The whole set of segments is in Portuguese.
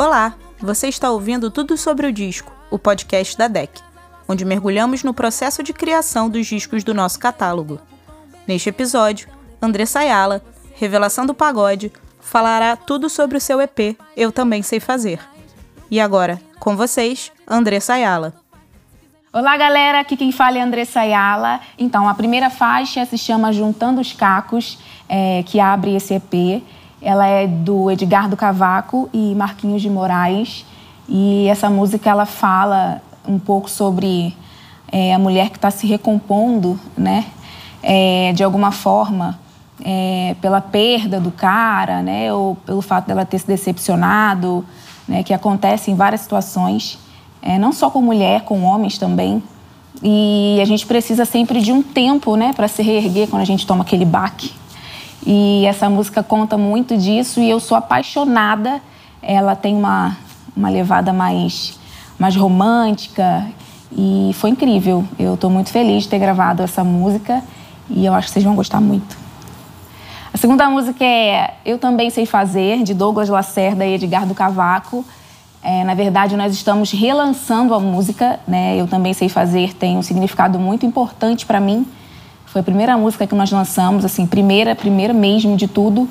Olá, você está ouvindo Tudo sobre o Disco, o podcast da DEC, onde mergulhamos no processo de criação dos discos do nosso catálogo. Neste episódio, André Sayala, Revelação do Pagode, falará tudo sobre o seu EP Eu Também Sei Fazer. E agora, com vocês, André Sayala. Olá, galera. Aqui quem fala é André Sayala. Então, a primeira faixa se chama Juntando os Cacos, é, que abre esse EP. Ela é do Edgardo Cavaco e Marquinhos de Moraes. E essa música ela fala um pouco sobre é, a mulher que está se recompondo, né? É, de alguma forma, é, pela perda do cara, né? Ou pelo fato dela ter se decepcionado, né? Que acontece em várias situações, não só com mulher, com homens também. E a gente precisa sempre de um tempo, né? Para se reerguer quando a gente toma aquele baque. E essa música conta muito disso e eu sou apaixonada. Ela tem uma, uma levada mais, mais romântica e foi incrível. Eu estou muito feliz de ter gravado essa música e eu acho que vocês vão gostar muito. A segunda música é Eu Também Sei Fazer, de Douglas Lacerda e Edgar do Cavaco. É, na verdade, nós estamos relançando a música, né? Eu Também Sei Fazer tem um significado muito importante para mim foi a primeira música que nós lançamos, assim, primeira, primeira mesmo de tudo.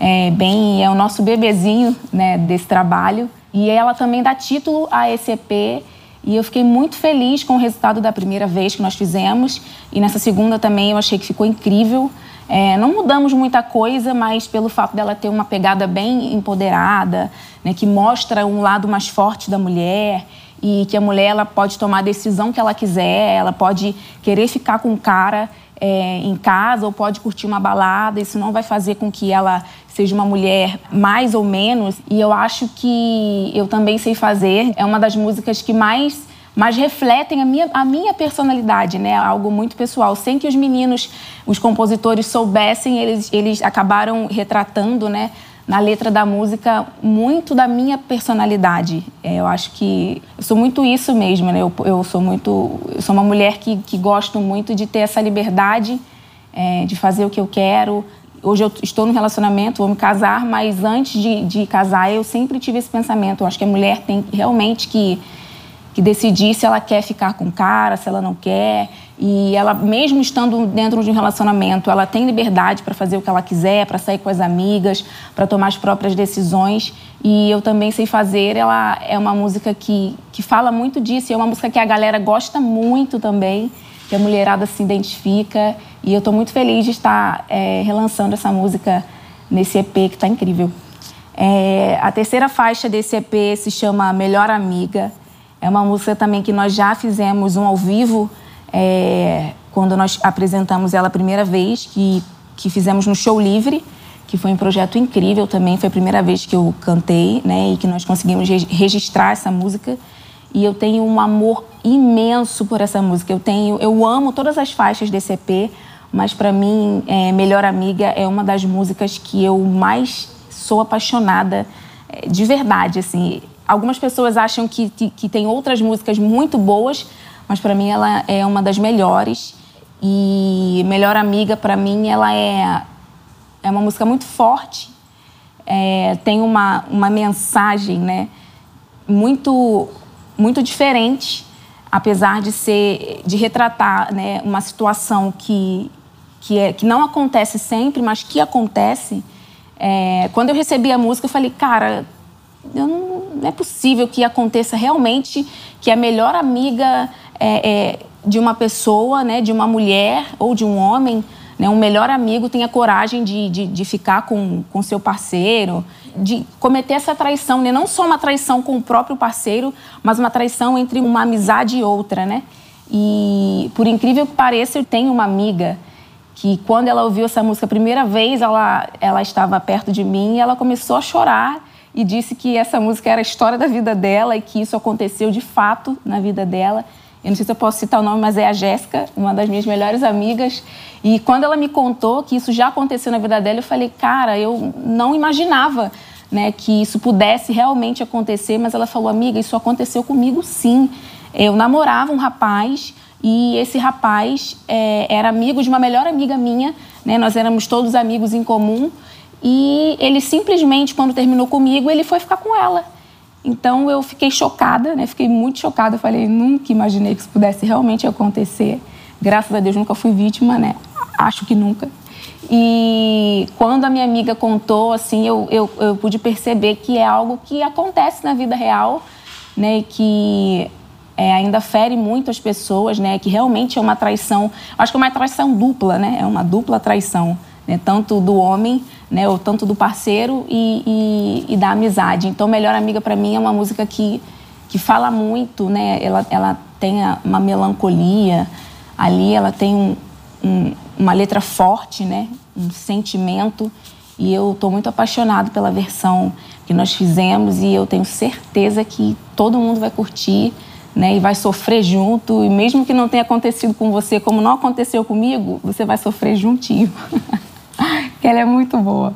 É, bem, é o nosso bebezinho né, desse trabalho. E ela também dá título a esse EP. E eu fiquei muito feliz com o resultado da primeira vez que nós fizemos. E nessa segunda também eu achei que ficou incrível. É, não mudamos muita coisa, mas pelo fato dela ter uma pegada bem empoderada, né, que mostra um lado mais forte da mulher e que a mulher ela pode tomar a decisão que ela quiser, ela pode querer ficar com o cara é, em casa ou pode curtir uma balada. Isso não vai fazer com que ela seja uma mulher mais ou menos. E eu acho que eu também sei fazer. É uma das músicas que mais mais refletem a minha, a minha personalidade, né? Algo muito pessoal. Sem que os meninos, os compositores soubessem, eles, eles acabaram retratando, né? Na letra da música muito da minha personalidade. É, eu acho que eu sou muito isso mesmo, né? Eu, eu sou muito, eu sou uma mulher que, que gosto muito de ter essa liberdade é, de fazer o que eu quero. Hoje eu estou no relacionamento, vou me casar, mas antes de, de casar eu sempre tive esse pensamento. Eu acho que a mulher tem realmente que que decidir se ela quer ficar com o cara, se ela não quer. E ela, mesmo estando dentro de um relacionamento, ela tem liberdade para fazer o que ela quiser, para sair com as amigas, para tomar as próprias decisões. E eu também sei fazer. Ela é uma música que, que fala muito disso. E é uma música que a galera gosta muito também, que a mulherada se identifica. E eu estou muito feliz de estar é, relançando essa música nesse EP que está incrível. É, a terceira faixa desse EP se chama Melhor Amiga. É uma música também que nós já fizemos um ao vivo, é, quando nós apresentamos ela a primeira vez, que, que fizemos no Show Livre, que foi um projeto incrível também. Foi a primeira vez que eu cantei, né, e que nós conseguimos registrar essa música. E eu tenho um amor imenso por essa música. Eu tenho, eu amo todas as faixas desse EP, mas para mim, é, Melhor Amiga é uma das músicas que eu mais sou apaixonada é, de verdade, assim algumas pessoas acham que, que, tem outras músicas muito boas, mas para mim ela é uma das melhores. E Melhor Amiga, para mim, ela é, é uma música muito forte, é, tem uma, uma mensagem né, muito, muito diferente, apesar de ser de retratar né, uma situação que, que, é, que não acontece sempre, mas que acontece. É, quando eu recebi a música, eu falei, cara, eu não, não, é possível que aconteça realmente que a melhor amiga é, é, de uma pessoa, né, de uma mulher ou de um homem, né, um melhor amigo tenha coragem de, de, de ficar com, com seu parceiro, de cometer essa traição, né? não só uma traição com o próprio parceiro, mas uma traição entre uma amizade e outra, né? E por incrível que pareça, eu tenho uma amiga que quando ela ouviu essa música a primeira vez, ela, ela estava perto de mim e ela começou a chorar e disse que essa música era a história da vida dela e que isso aconteceu de fato na vida dela. Eu não sei se eu posso citar o nome, mas é a Jéssica, uma das minhas melhores amigas. E quando ela me contou que isso já aconteceu na vida dela, eu falei, cara, eu não imaginava né, que isso pudesse realmente acontecer. Mas ela falou, amiga, isso aconteceu comigo sim. Eu namorava um rapaz e esse rapaz é, era amigo de uma melhor amiga minha. Né, nós éramos todos amigos em comum. E ele simplesmente, quando terminou comigo, ele foi ficar com ela. Então eu fiquei chocada, né? Fiquei muito chocada. Eu falei, nunca imaginei que isso pudesse realmente acontecer. Graças a Deus nunca fui vítima, né? Acho que nunca. E quando a minha amiga contou, assim, eu, eu, eu pude perceber que é algo que acontece na vida real, né? E que é, ainda fere muito as pessoas, né? Que realmente é uma traição. Acho que é uma traição dupla, né? É uma dupla traição, né? Tanto do homem, né? Ou tanto do parceiro e, e, e da amizade. Então, Melhor Amiga para mim é uma música que que fala muito, né? Ela, ela tem uma melancolia ali, ela tem um, um, uma letra forte, né? Um sentimento. E eu estou muito apaixonado pela versão que nós fizemos e eu tenho certeza que todo mundo vai curtir né, e vai sofrer junto, e mesmo que não tenha acontecido com você, como não aconteceu comigo, você vai sofrer juntinho. ela é muito boa.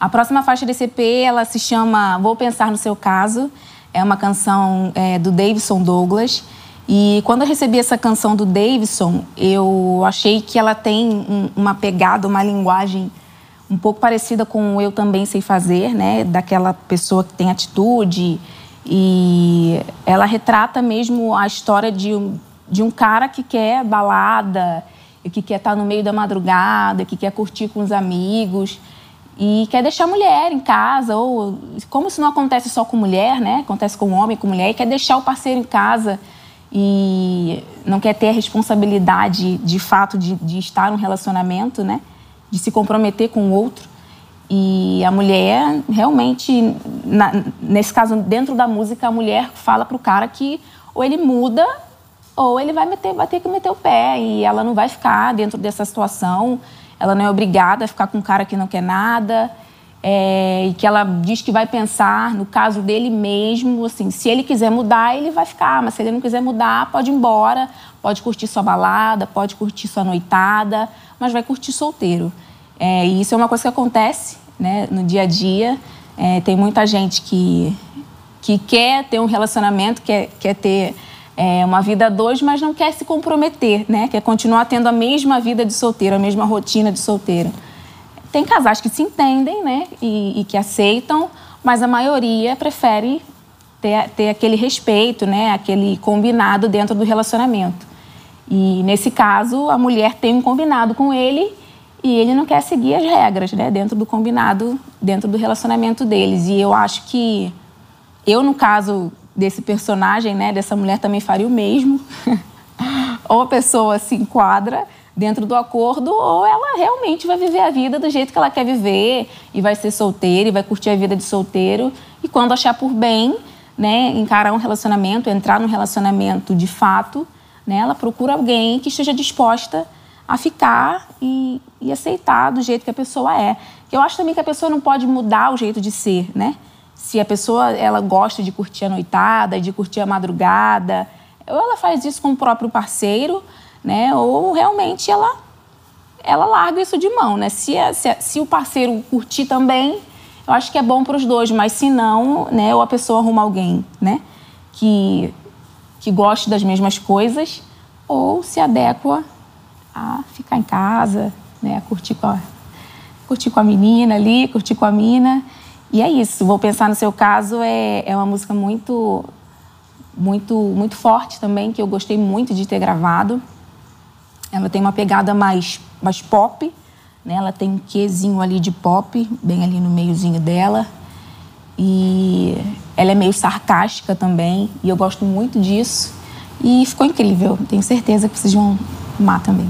A próxima faixa desse EP, ela se chama Vou Pensar no Seu Caso. É uma canção é, do Davidson Douglas. E quando eu recebi essa canção do Davidson, eu achei que ela tem um, uma pegada, uma linguagem um pouco parecida com Eu Também Sei Fazer, né? Daquela pessoa que tem atitude, e ela retrata mesmo a história de um, de um cara que quer balada, que quer estar no meio da madrugada, que quer curtir com os amigos e quer deixar a mulher em casa, ou como isso não acontece só com mulher, né? Acontece com homem, com mulher, e quer deixar o parceiro em casa e não quer ter a responsabilidade de fato de, de estar num relacionamento, né? De se comprometer com o outro. E a mulher realmente, na, nesse caso, dentro da música, a mulher fala pro cara que ou ele muda ou ele vai, meter, vai ter que meter o pé e ela não vai ficar dentro dessa situação. Ela não é obrigada a ficar com um cara que não quer nada. É, e que ela diz que vai pensar no caso dele mesmo, assim, se ele quiser mudar, ele vai ficar, mas se ele não quiser mudar, pode ir embora, pode curtir sua balada, pode curtir sua noitada, mas vai curtir solteiro. É, e isso é uma coisa que acontece né, no dia a dia. É, tem muita gente que, que quer ter um relacionamento, quer, quer ter é, uma vida a dois, mas não quer se comprometer, né? Quer continuar tendo a mesma vida de solteiro, a mesma rotina de solteiro. Tem casais que se entendem, né? E, e que aceitam, mas a maioria prefere ter, ter aquele respeito, né? Aquele combinado dentro do relacionamento. E nesse caso, a mulher tem um combinado com ele e ele não quer seguir as regras, né, dentro do combinado, dentro do relacionamento deles. E eu acho que eu, no caso desse personagem, né, dessa mulher, também faria o mesmo. ou a pessoa se enquadra dentro do acordo, ou ela realmente vai viver a vida do jeito que ela quer viver e vai ser solteira e vai curtir a vida de solteiro. E quando achar por bem, né, encarar um relacionamento, entrar num relacionamento de fato, né, ela procura alguém que esteja disposta a ficar e, e, aceitar do jeito que a pessoa é. Eu acho também que a pessoa não pode mudar o jeito de ser, né? Se a pessoa ela gosta de curtir a noitada, de curtir a madrugada, ou ela faz isso com o próprio parceiro, né? Ou realmente ela ela larga isso de mão, né? Se, se, se o parceiro curtir também, eu acho que é bom para os dois, mas se não, né? Ou a pessoa arruma alguém, né? Que que goste das mesmas coisas, ou se adequa a ficar em casa, né, a curtir com a, curtir com a menina ali, curtir com a mina. E é isso. Vou pensar no seu caso é, é uma música muito muito muito forte também que eu gostei muito de ter gravado. Ela tem uma pegada mais mais pop, né? Ela tem um quezinho ali de pop, bem ali no meiozinho dela. E ela é meio sarcástica também, e eu gosto muito disso. E ficou incrível. Tenho certeza que vocês vão amar também.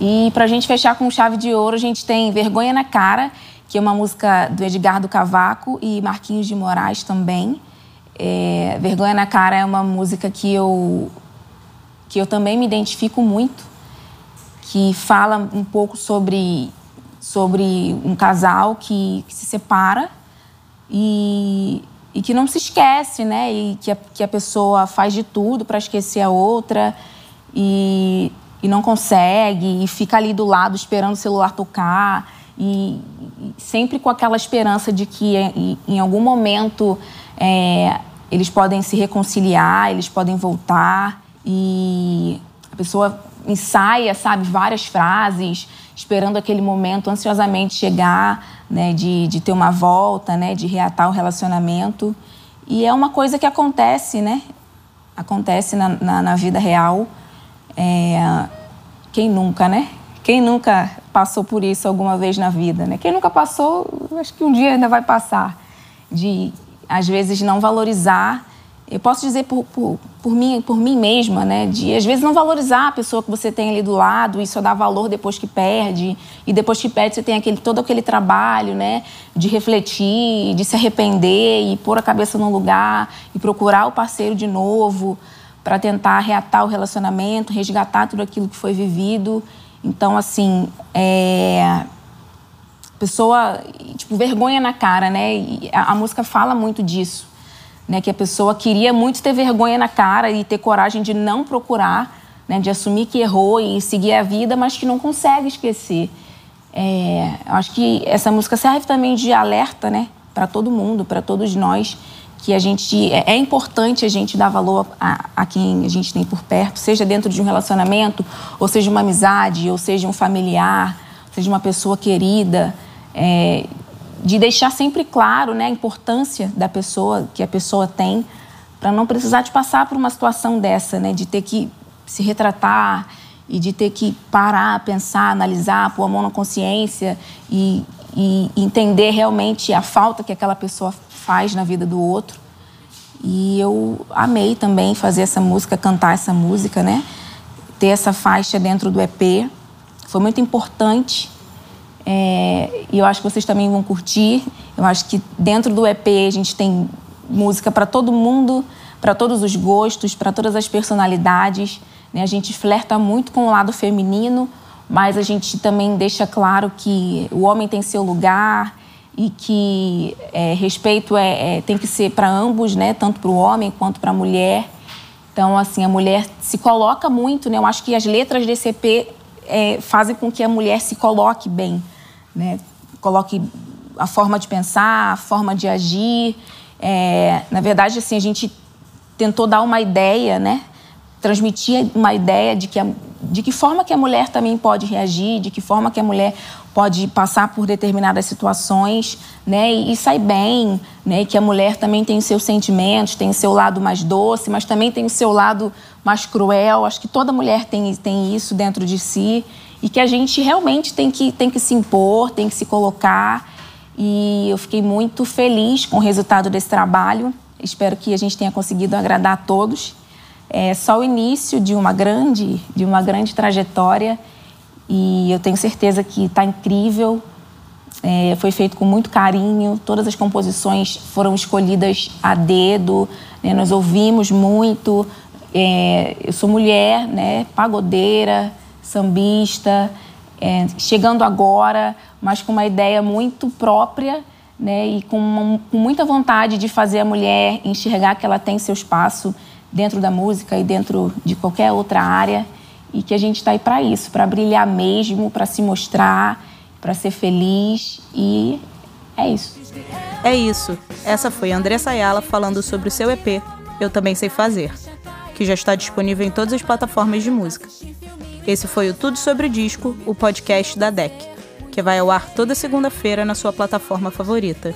E para a gente fechar com chave de ouro, a gente tem Vergonha na Cara, que é uma música do Edgardo Cavaco e Marquinhos de Moraes também. É, Vergonha na Cara é uma música que eu, que eu também me identifico muito, que fala um pouco sobre, sobre um casal que, que se separa e, e que não se esquece, né? E que a, que a pessoa faz de tudo para esquecer a outra. E e não consegue, e fica ali do lado esperando o celular tocar, e, e sempre com aquela esperança de que em, em algum momento é, eles podem se reconciliar, eles podem voltar, e a pessoa ensaia, sabe, várias frases, esperando aquele momento ansiosamente chegar, né, de, de ter uma volta, né, de reatar o relacionamento. E é uma coisa que acontece, né? Acontece na, na, na vida real. É, quem nunca, né? Quem nunca passou por isso alguma vez na vida, né? Quem nunca passou, acho que um dia ainda vai passar. De, às vezes, não valorizar eu posso dizer por, por, por, mim, por mim mesma, né? De às vezes não valorizar a pessoa que você tem ali do lado e só dar valor depois que perde. E depois que perde, você tem aquele, todo aquele trabalho, né? De refletir, de se arrepender e pôr a cabeça no lugar e procurar o parceiro de novo para tentar reatar o relacionamento, resgatar tudo aquilo que foi vivido. Então, assim, é. Pessoa, tipo, vergonha na cara, né? E a, a música fala muito disso né, que a pessoa queria muito ter vergonha na cara e ter coragem de não procurar, né, de assumir que errou e seguir a vida, mas que não consegue esquecer. É, eu acho que essa música serve também de alerta, né, para todo mundo, para todos nós, que a gente é, é importante a gente dar valor a, a, quem a gente tem por perto, seja dentro de um relacionamento, ou seja uma amizade, ou seja um familiar, seja uma pessoa querida. É, de deixar sempre claro né, a importância da pessoa, que a pessoa tem, para não precisar de passar por uma situação dessa, né, de ter que se retratar e de ter que parar, pensar, analisar, pôr a mão na consciência e, e entender realmente a falta que aquela pessoa faz na vida do outro. E eu amei também fazer essa música, cantar essa música, né? Ter essa faixa dentro do EP. Foi muito importante é, e eu acho que vocês também vão curtir. Eu acho que dentro do EP a gente tem música para todo mundo, para todos os gostos, para todas as personalidades. Né? A gente flerta muito com o lado feminino, mas a gente também deixa claro que o homem tem seu lugar e que é, respeito é, é, tem que ser para ambos, né? tanto para o homem quanto para a mulher. Então, assim, a mulher se coloca muito, né? Eu acho que as letras desse EP é, fazem com que a mulher se coloque bem né? Coloque a forma de pensar, a forma de agir. É, na verdade, assim, a gente tentou dar uma ideia, né? Transmitir uma ideia de que, a, de que forma que a mulher também pode reagir, de que forma que a mulher pode passar por determinadas situações, né? E, e sair bem, né? Que a mulher também tem os seus sentimentos, tem o seu lado mais doce, mas também tem o seu lado mais cruel. Acho que toda mulher tem, tem isso dentro de si e que a gente realmente tem que, tem que se impor, tem que se colocar. E eu fiquei muito feliz com o resultado desse trabalho. Espero que a gente tenha conseguido agradar a todos. É só o início de uma grande, de uma grande trajetória e eu tenho certeza que está incrível. É, foi feito com muito carinho. Todas as composições foram escolhidas a dedo. Né? Nós ouvimos muito. É, eu sou mulher, né? Pagodeira sambista, é, chegando agora, mas com uma ideia muito própria né, e com, uma, com muita vontade de fazer a mulher enxergar que ela tem seu espaço dentro da música e dentro de qualquer outra área e que a gente está aí para isso, para brilhar mesmo, para se mostrar, para ser feliz e é isso. É isso. Essa foi Andressa Ayala falando sobre o seu EP Eu Também Sei Fazer, que já está disponível em todas as plataformas de música. Esse foi o Tudo Sobre Disco, o podcast da DEC, que vai ao ar toda segunda-feira na sua plataforma favorita.